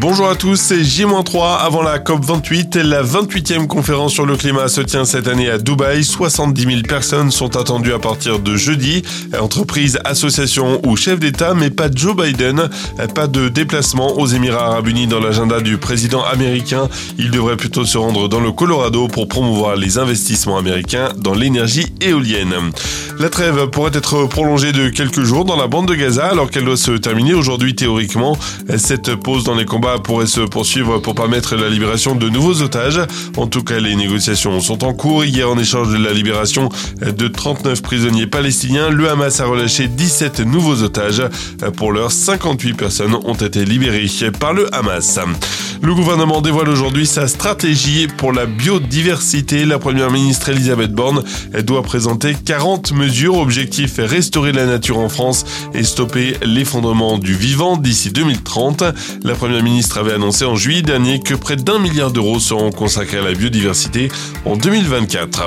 Bonjour à tous, c'est J-3 avant la COP28. La 28e conférence sur le climat se tient cette année à Dubaï. 70 000 personnes sont attendues à partir de jeudi. Entreprises, associations ou chefs d'État, mais pas Joe Biden. Pas de déplacement aux Émirats Arabes Unis dans l'agenda du président américain. Il devrait plutôt se rendre dans le Colorado pour promouvoir les investissements américains dans l'énergie éolienne. La trêve pourrait être prolongée de quelques jours dans la bande de Gaza alors qu'elle doit se terminer aujourd'hui théoriquement. Cette pause dans les combats pourrait se poursuivre pour permettre la libération de nouveaux otages? En tout cas, les négociations sont en cours. Hier, en échange de la libération de 39 prisonniers palestiniens, le Hamas a relâché 17 nouveaux otages. Pour l'heure, 58 personnes ont été libérées par le Hamas. Le gouvernement dévoile aujourd'hui sa stratégie pour la biodiversité. La première ministre Elisabeth Borne doit présenter 40 mesures. Objectif restaurer la nature en France et stopper l'effondrement du vivant d'ici 2030. La première ministre ministre avait annoncé en juillet dernier que près d'un milliard d'euros seront consacrés à la biodiversité en 2024.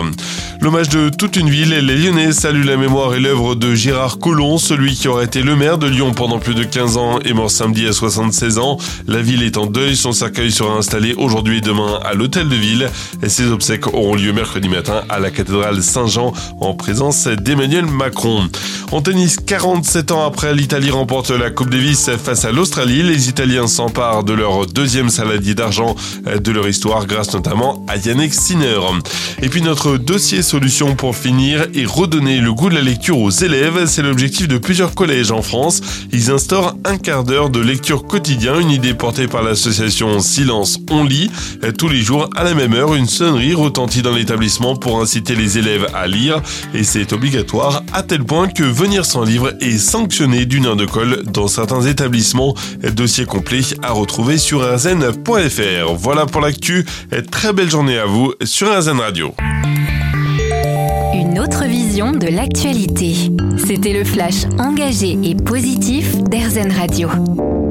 L'hommage de toute une ville, les Lyonnais saluent la mémoire et l'œuvre de Gérard Collomb, celui qui aurait été le maire de Lyon pendant plus de 15 ans et mort samedi à 76 ans. La ville est en deuil, son cercueil sera installé aujourd'hui et demain à l'hôtel de ville. Et ses obsèques auront lieu mercredi matin à la cathédrale Saint-Jean en présence d'Emmanuel Macron. En tennis, 47 ans après, l'Italie remporte la Coupe Davis face à l'Australie. Les Italiens s'emparent de leur deuxième saladier d'argent de leur histoire grâce notamment à Yannick Sinner. Et puis notre dossier solution pour finir est redonner le goût de la lecture aux élèves. C'est l'objectif de plusieurs collèges en France. Ils instaurent un quart d'heure de lecture quotidien, une idée portée par l'association Silence On lit. Tous les jours à la même heure, une sonnerie retentit dans l'établissement pour inciter les élèves à lire et c'est obligatoire à tel point que venir sans livre est sanctionné d'une heure de colle dans certains établissements. Dossier complet à retrouver sur rzn.fr. Voilà pour l'actu. Très belle journée à vous sur RZN Radio. Une autre vision de l'actualité. C'était le flash engagé et positif d'RZN Radio.